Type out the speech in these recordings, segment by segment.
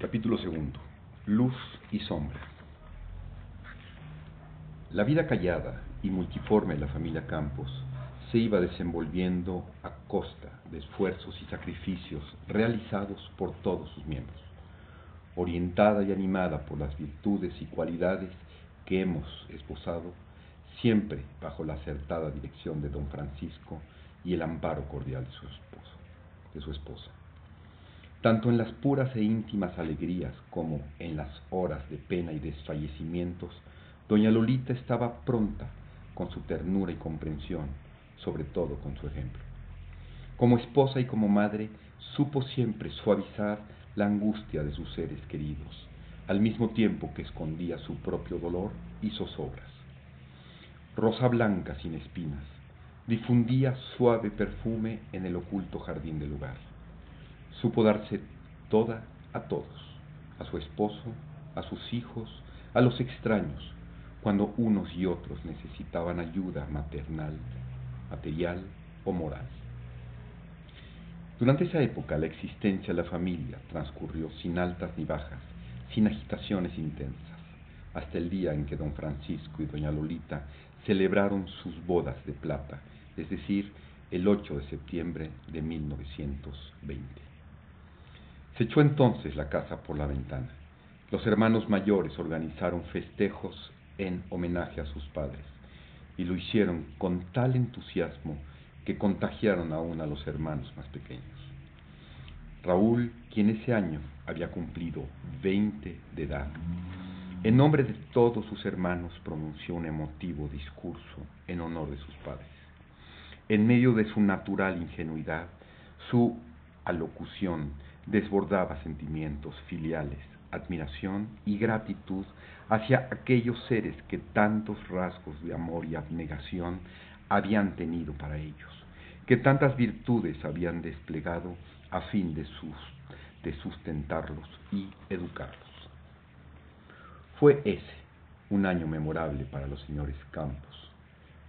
Capítulo segundo. Luz y sombra. La vida callada y multiforme de la familia Campos se iba desenvolviendo a costa de esfuerzos y sacrificios realizados por todos sus miembros, orientada y animada por las virtudes y cualidades que hemos esposado, siempre bajo la acertada dirección de don Francisco y el amparo cordial de su de su esposa. Tanto en las puras e íntimas alegrías como en las horas de pena y desfallecimientos, doña Lolita estaba pronta con su ternura y comprensión, sobre todo con su ejemplo. Como esposa y como madre, supo siempre suavizar la angustia de sus seres queridos, al mismo tiempo que escondía su propio dolor y zozobras. Rosa blanca sin espinas, difundía suave perfume en el oculto jardín del lugar supo darse toda a todos, a su esposo, a sus hijos, a los extraños, cuando unos y otros necesitaban ayuda maternal, material o moral. Durante esa época la existencia de la familia transcurrió sin altas ni bajas, sin agitaciones intensas, hasta el día en que don Francisco y doña Lolita celebraron sus bodas de plata, es decir, el 8 de septiembre de 1920. Se echó entonces la casa por la ventana. Los hermanos mayores organizaron festejos en homenaje a sus padres y lo hicieron con tal entusiasmo que contagiaron aún a los hermanos más pequeños. Raúl, quien ese año había cumplido 20 de edad, en nombre de todos sus hermanos pronunció un emotivo discurso en honor de sus padres. En medio de su natural ingenuidad, su alocución desbordaba sentimientos filiales, admiración y gratitud hacia aquellos seres que tantos rasgos de amor y abnegación habían tenido para ellos, que tantas virtudes habían desplegado a fin de, sus, de sustentarlos y educarlos. Fue ese un año memorable para los señores Campos,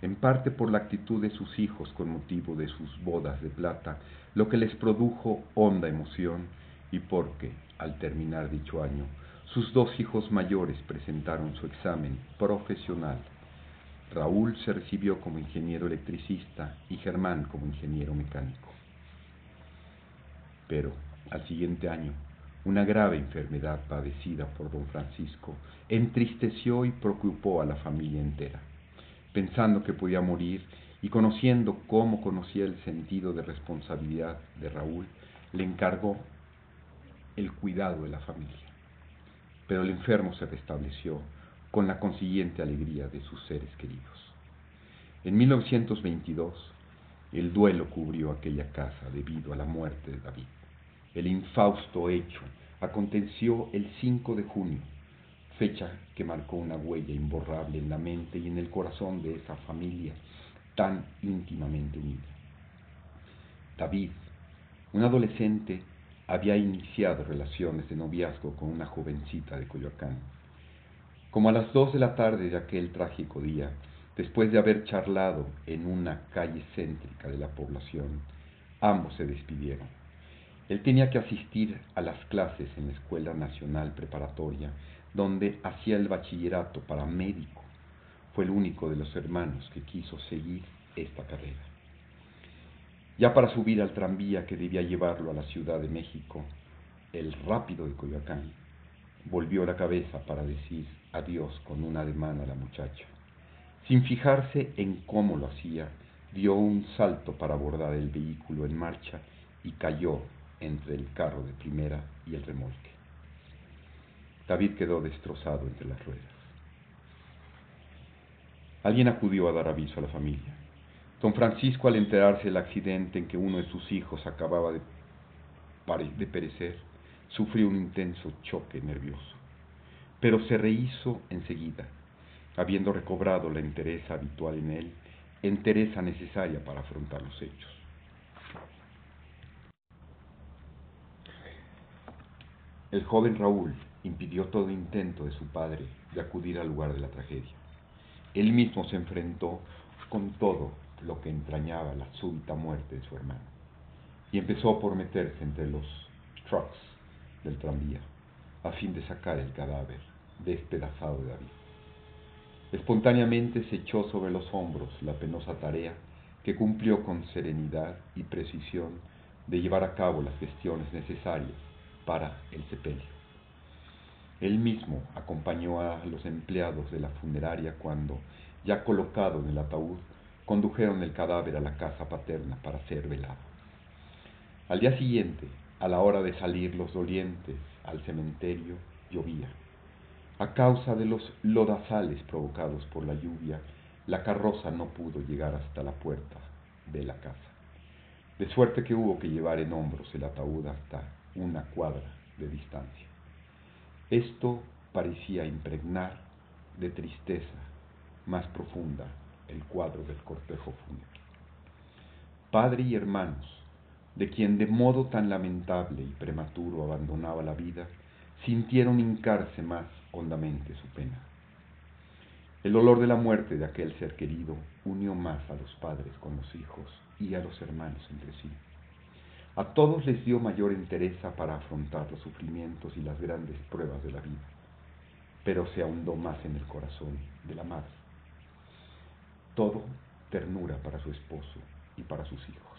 en parte por la actitud de sus hijos con motivo de sus bodas de plata, lo que les produjo honda emoción y porque, al terminar dicho año, sus dos hijos mayores presentaron su examen profesional. Raúl se recibió como ingeniero electricista y Germán como ingeniero mecánico. Pero, al siguiente año, una grave enfermedad padecida por don Francisco entristeció y preocupó a la familia entera pensando que podía morir y conociendo cómo conocía el sentido de responsabilidad de Raúl, le encargó el cuidado de la familia. Pero el enfermo se restableció con la consiguiente alegría de sus seres queridos. En 1922, el duelo cubrió aquella casa debido a la muerte de David. El infausto hecho aconteció el 5 de junio fecha que marcó una huella imborrable en la mente y en el corazón de esa familia tan íntimamente unida. David, un adolescente, había iniciado relaciones de noviazgo con una jovencita de Coyoacán. Como a las dos de la tarde de aquel trágico día, después de haber charlado en una calle céntrica de la población, ambos se despidieron. Él tenía que asistir a las clases en la Escuela Nacional Preparatoria donde hacía el bachillerato para médico. Fue el único de los hermanos que quiso seguir esta carrera. Ya para subir al tranvía que debía llevarlo a la Ciudad de México, el rápido de Coyoacán volvió la cabeza para decir adiós con un ademán a la muchacha. Sin fijarse en cómo lo hacía, dio un salto para abordar el vehículo en marcha y cayó entre el carro de primera y el remolque. David quedó destrozado entre las ruedas. Alguien acudió a dar aviso a la familia. Don Francisco, al enterarse del accidente en que uno de sus hijos acababa de, perecer, sufrió un intenso choque nervioso, pero se rehizo enseguida, habiendo recobrado la entereza habitual en él, entereza necesaria para afrontar los hechos. El joven Raúl impidió todo intento de su padre de acudir al lugar de la tragedia. Él mismo se enfrentó con todo lo que entrañaba la súbita muerte de su hermano y empezó por meterse entre los trucks del tranvía, a fin de sacar el cadáver despedazado de David. Espontáneamente se echó sobre los hombros la penosa tarea que cumplió con serenidad y precisión de llevar a cabo las gestiones necesarias para el sepelio. Él mismo acompañó a los empleados de la funeraria cuando, ya colocado en el ataúd, condujeron el cadáver a la casa paterna para ser velado. Al día siguiente, a la hora de salir los dolientes al cementerio, llovía. A causa de los lodazales provocados por la lluvia, la carroza no pudo llegar hasta la puerta de la casa. De suerte que hubo que llevar en hombros el ataúd hasta una cuadra de distancia. Esto parecía impregnar de tristeza más profunda el cuadro del cortejo fúnebre. Padre y hermanos, de quien de modo tan lamentable y prematuro abandonaba la vida, sintieron hincarse más hondamente su pena. El dolor de la muerte de aquel ser querido unió más a los padres con los hijos y a los hermanos entre sí. A todos les dio mayor entereza para afrontar los sufrimientos y las grandes pruebas de la vida, pero se ahondó más en el corazón de la madre. Todo ternura para su esposo y para sus hijos.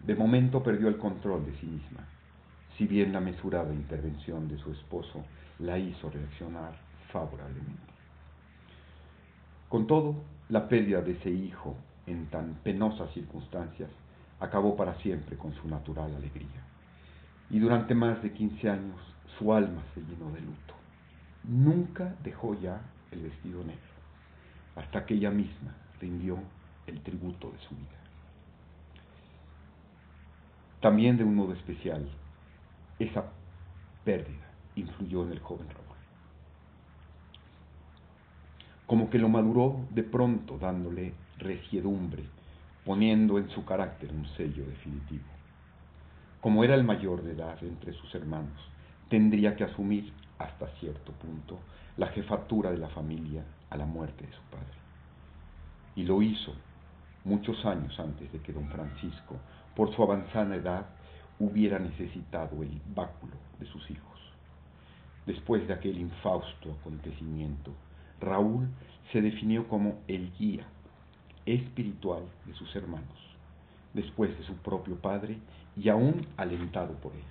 De momento perdió el control de sí misma, si bien la mesurada intervención de su esposo la hizo reaccionar favorablemente. Con todo, la pérdida de ese hijo en tan penosas circunstancias acabó para siempre con su natural alegría. Y durante más de 15 años su alma se llenó de luto. Nunca dejó ya el vestido negro, hasta que ella misma rindió el tributo de su vida. También de un modo especial, esa pérdida influyó en el joven Raúl. Como que lo maduró de pronto dándole resiedumbre, poniendo en su carácter un sello definitivo. Como era el mayor de edad entre sus hermanos, tendría que asumir hasta cierto punto la jefatura de la familia a la muerte de su padre. Y lo hizo muchos años antes de que don Francisco, por su avanzada edad, hubiera necesitado el báculo de sus hijos. Después de aquel infausto acontecimiento, Raúl se definió como el guía espiritual de sus hermanos, después de su propio padre y aún alentado por él.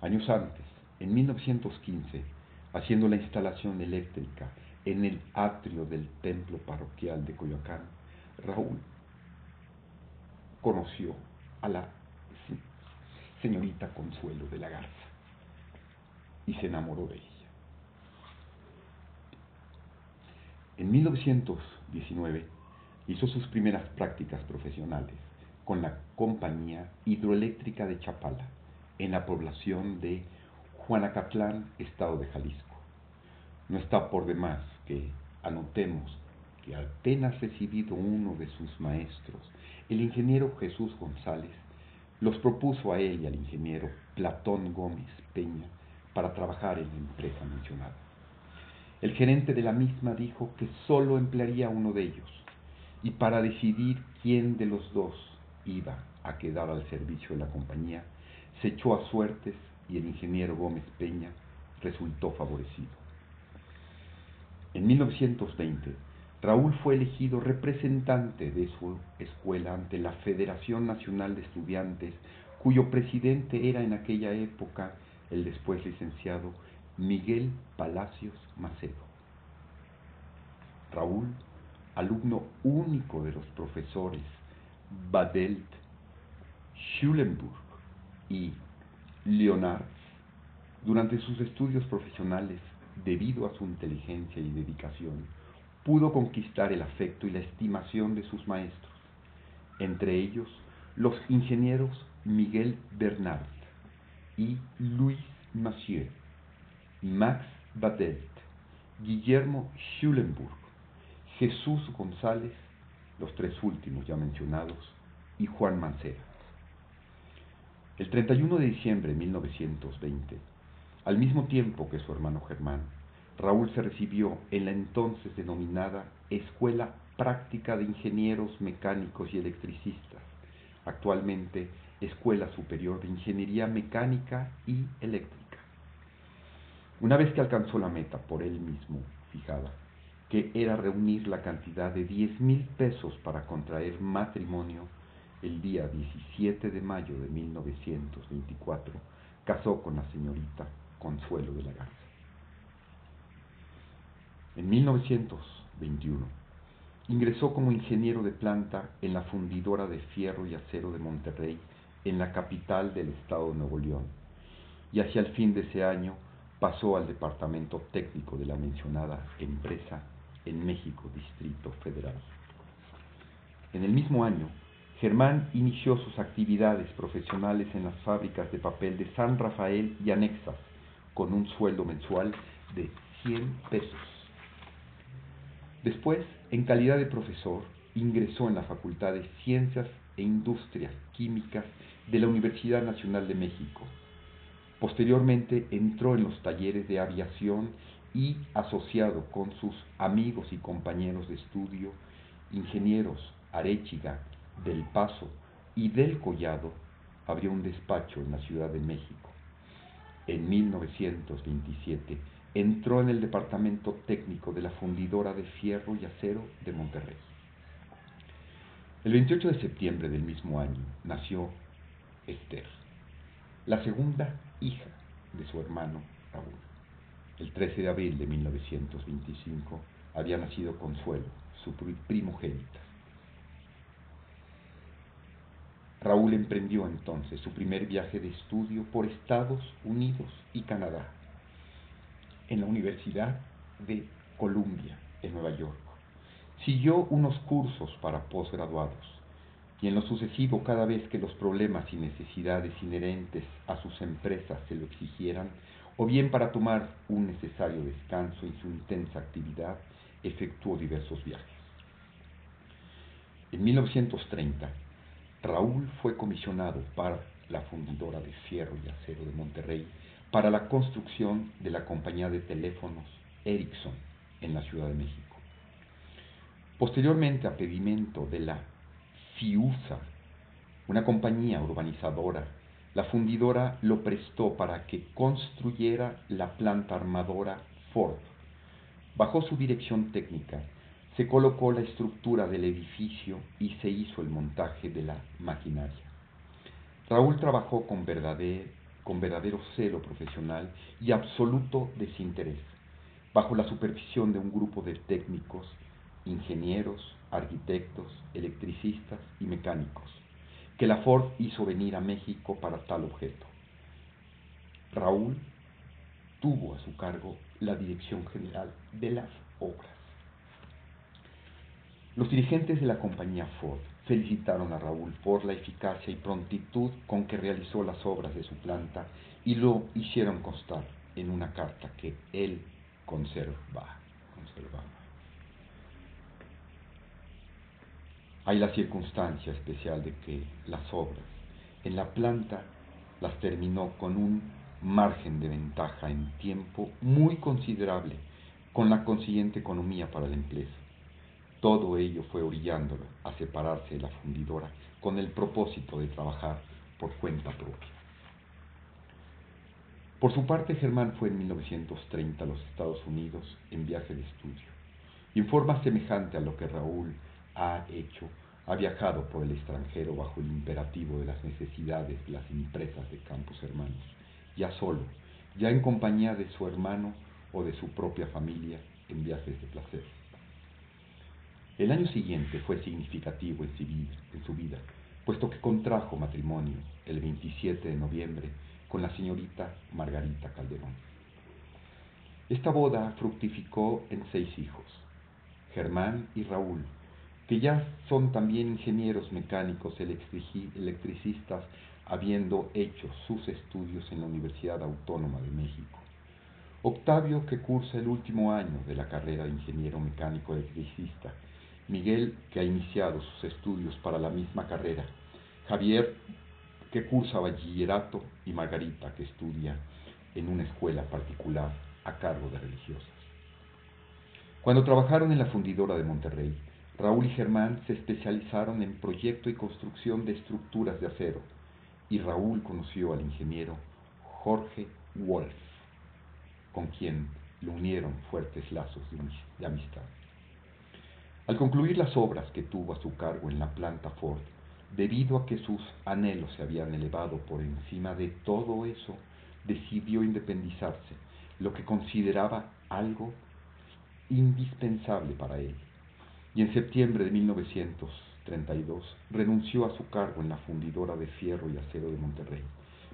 Años antes, en 1915, haciendo la instalación eléctrica en el atrio del templo parroquial de Coyoacán, Raúl conoció a la señorita Consuelo de la Garza y se enamoró de ella. En 1919 hizo sus primeras prácticas profesionales con la Compañía Hidroeléctrica de Chapala, en la población de Juanacatlán, estado de Jalisco. No está por demás que anotemos que apenas recibido uno de sus maestros, el ingeniero Jesús González, los propuso a él y al ingeniero Platón Gómez Peña para trabajar en la empresa mencionada. El gerente de la misma dijo que solo emplearía uno de ellos y para decidir quién de los dos iba a quedar al servicio de la compañía, se echó a suertes y el ingeniero Gómez Peña resultó favorecido. En 1920, Raúl fue elegido representante de su escuela ante la Federación Nacional de Estudiantes, cuyo presidente era en aquella época el después licenciado Miguel Palacios Macedo. Raúl, alumno único de los profesores Badelt, Schulenburg y Leonard, durante sus estudios profesionales, debido a su inteligencia y dedicación, pudo conquistar el afecto y la estimación de sus maestros, entre ellos los ingenieros Miguel Bernard y Louis Massieu Max Badelt, Guillermo Schulenburg, Jesús González, los tres últimos ya mencionados, y Juan Mancera. El 31 de diciembre de 1920, al mismo tiempo que su hermano Germán, Raúl se recibió en la entonces denominada Escuela Práctica de Ingenieros Mecánicos y Electricistas, actualmente Escuela Superior de Ingeniería Mecánica y Eléctrica Una vez que alcanzó la meta por él mismo fijada, que era reunir la cantidad de 10 mil pesos para contraer matrimonio, el día 17 de mayo de 1924 casó con la señorita Consuelo de la Garza. En 1921 ingresó como ingeniero de planta en la fundidora de fierro y acero de Monterrey, en la capital del estado de Nuevo León, y hacia el fin de ese año pasó al departamento técnico de la mencionada empresa en México, Distrito Federal. En el mismo año, Germán inició sus actividades profesionales en las fábricas de papel de San Rafael y anexas, con un sueldo mensual de 100 pesos. Después, en calidad de profesor, ingresó en la Facultad de Ciencias e Industrias Químicas de la Universidad Nacional de México. Posteriormente entró en los talleres de aviación y asociado con sus amigos y compañeros de estudio, ingenieros Arechiga, Del Paso y Del Collado, abrió un despacho en la Ciudad de México. En 1927 entró en el departamento técnico de la fundidora de fierro y acero de Monterrey. El 28 de septiembre del mismo año nació Esther, la segunda hija de su hermano Raúl. El 13 de abril de 1925 había nacido Consuelo, su primogénita. Raúl emprendió entonces su primer viaje de estudio por Estados Unidos y Canadá, en la Universidad de Columbia, en Nueva York. Siguió unos cursos para posgraduados y en lo sucesivo, cada vez que los problemas y necesidades inherentes a sus empresas se lo exigieran, o bien para tomar un necesario descanso en su intensa actividad, efectuó diversos viajes. En 1930, Raúl fue comisionado para la fundidora de fierro y acero de Monterrey para la construcción de la compañía de teléfonos Ericsson en la Ciudad de México. Posteriormente, a pedimento de la FIUSA, una compañía urbanizadora la fundidora lo prestó para que construyera la planta armadora Ford. Bajo su dirección técnica, se colocó la estructura del edificio y se hizo el montaje de la maquinaria. Raúl trabajó con verdadero, con verdadero celo profesional y absoluto desinterés, bajo la supervisión de un grupo de técnicos, ingenieros, arquitectos, electricistas y mecánicos que la Ford hizo venir a México para tal objeto. Raúl tuvo a su cargo la dirección general de las obras. Los dirigentes de la compañía Ford felicitaron a Raúl por la eficacia y prontitud con que realizó las obras de su planta y lo hicieron constar en una carta que él conserva, conservaba. Hay la circunstancia especial de que las obras en la planta las terminó con un margen de ventaja en tiempo muy considerable, con la consiguiente economía para la empresa. Todo ello fue orillándolo a separarse de la fundidora con el propósito de trabajar por cuenta propia. Por su parte, Germán fue en 1930 a los Estados Unidos en viaje de estudio, y en forma semejante a lo que Raúl ha hecho, ha viajado por el extranjero bajo el imperativo de las necesidades de las empresas de Campos Hermanos, ya solo, ya en compañía de su hermano o de su propia familia en viajes de placer. El año siguiente fue significativo en su vida, puesto que contrajo matrimonio el 27 de noviembre con la señorita Margarita Calderón. Esta boda fructificó en seis hijos, Germán y Raúl, que ya son también ingenieros mecánicos electricistas, habiendo hecho sus estudios en la Universidad Autónoma de México. Octavio, que cursa el último año de la carrera de ingeniero mecánico electricista. Miguel, que ha iniciado sus estudios para la misma carrera. Javier, que cursa bachillerato. Y Margarita, que estudia en una escuela particular a cargo de religiosas. Cuando trabajaron en la fundidora de Monterrey, Raúl y Germán se especializaron en proyecto y construcción de estructuras de acero, y Raúl conoció al ingeniero Jorge Wolf. con quien lo unieron fuertes lazos de amistad. Al concluir las obras que tuvo a su cargo en la planta Ford, debido a que sus anhelos se habían elevado por encima de todo eso, decidió independizarse, lo que consideraba algo indispensable para él. Y en septiembre de 1932 renunció a su cargo en la fundidora de fierro y acero de Monterrey,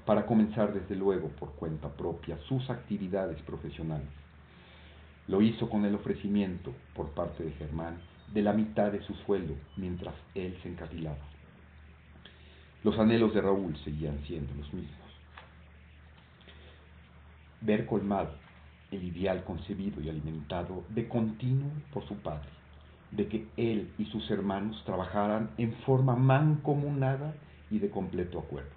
para comenzar desde luego por cuenta propia sus actividades profesionales. Lo hizo con el ofrecimiento por parte de Germán de la mitad de su sueldo mientras él se encarrilaba. Los anhelos de Raúl seguían siendo los mismos. Ver colmado el ideal concebido y alimentado de continuo por su padre, de que él y sus hermanos trabajaran en forma mancomunada y de completo acuerdo.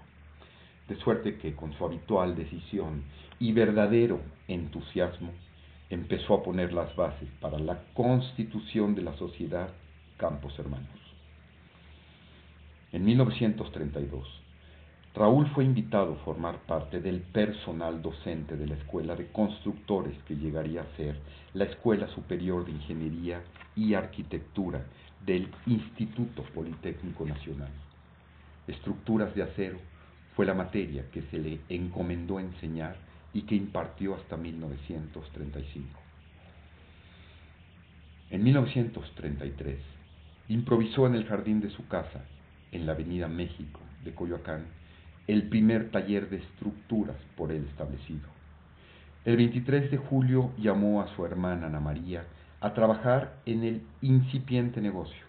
De suerte que con su habitual decisión y verdadero entusiasmo, empezó a poner las bases para la constitución de la sociedad Campos Hermanos. En 1932, Raúl fue invitado a formar parte del personal docente de la Escuela de Constructores que llegaría a ser la Escuela Superior de Ingeniería y Arquitectura del Instituto Politécnico Nacional. Estructuras de acero fue la materia que se le encomendó enseñar y que impartió hasta 1935. En 1933, improvisó en el jardín de su casa, en la Avenida México de Coyoacán, el primer taller de estructuras por él establecido. El 23 de julio llamó a su hermana Ana María a trabajar en el incipiente negocio.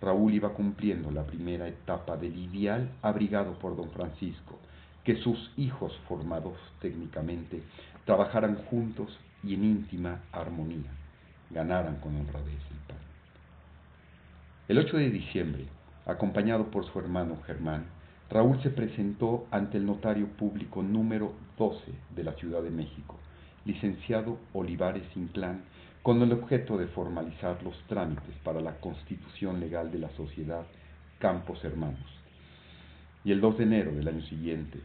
Raúl iba cumpliendo la primera etapa del ideal abrigado por don Francisco, que sus hijos formados técnicamente trabajaran juntos y en íntima armonía, ganaran con honradez el pan. El 8 de diciembre, acompañado por su hermano Germán, Raúl se presentó ante el notario público número 12 de la Ciudad de México, licenciado Olivares Inclán, con el objeto de formalizar los trámites para la constitución legal de la sociedad Campos Hermanos. Y el 2 de enero del año siguiente,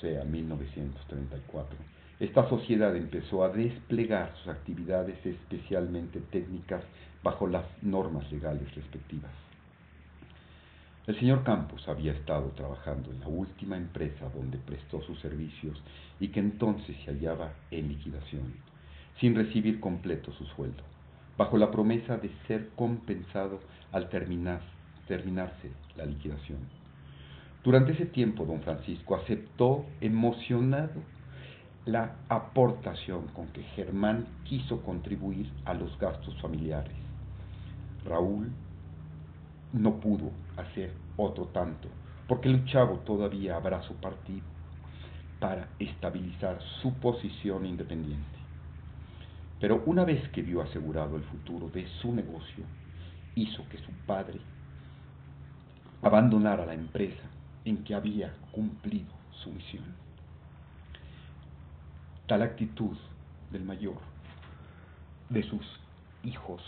sea 1934, esta sociedad empezó a desplegar sus actividades especialmente técnicas bajo las normas legales respectivas. El señor Campos había estado trabajando en la última empresa donde prestó sus servicios y que entonces se hallaba en liquidación, sin recibir completo su sueldo, bajo la promesa de ser compensado al terminar, terminarse la liquidación. Durante ese tiempo, don Francisco aceptó emocionado la aportación con que Germán quiso contribuir a los gastos familiares. Raúl no pudo hacer otro tanto, porque el chavo todavía habrá su partido para estabilizar su posición independiente. Pero una vez que vio asegurado el futuro de su negocio, hizo que su padre abandonara la empresa en que había cumplido su misión. Tal actitud del mayor de sus hijos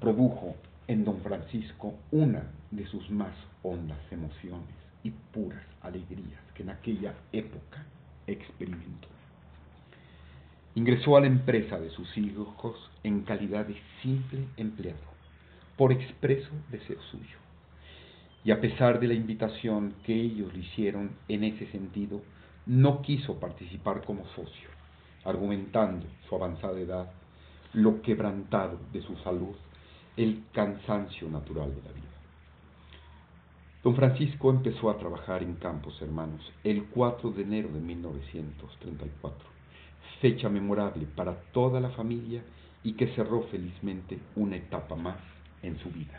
produjo en don Francisco una de sus más hondas emociones y puras alegrías que en aquella época experimentó. Ingresó a la empresa de sus hijos en calidad de simple empleado, por expreso deseo suyo y a pesar de la invitación que ellos le hicieron en ese sentido, no quiso participar como socio, argumentando su avanzada edad, lo quebrantado de su salud, el cansancio natural de la vida. Don Francisco empezó a trabajar en Campos Hermanos el 4 de enero de 1934, fecha memorable para toda la familia y que cerró felizmente una etapa más en su vida.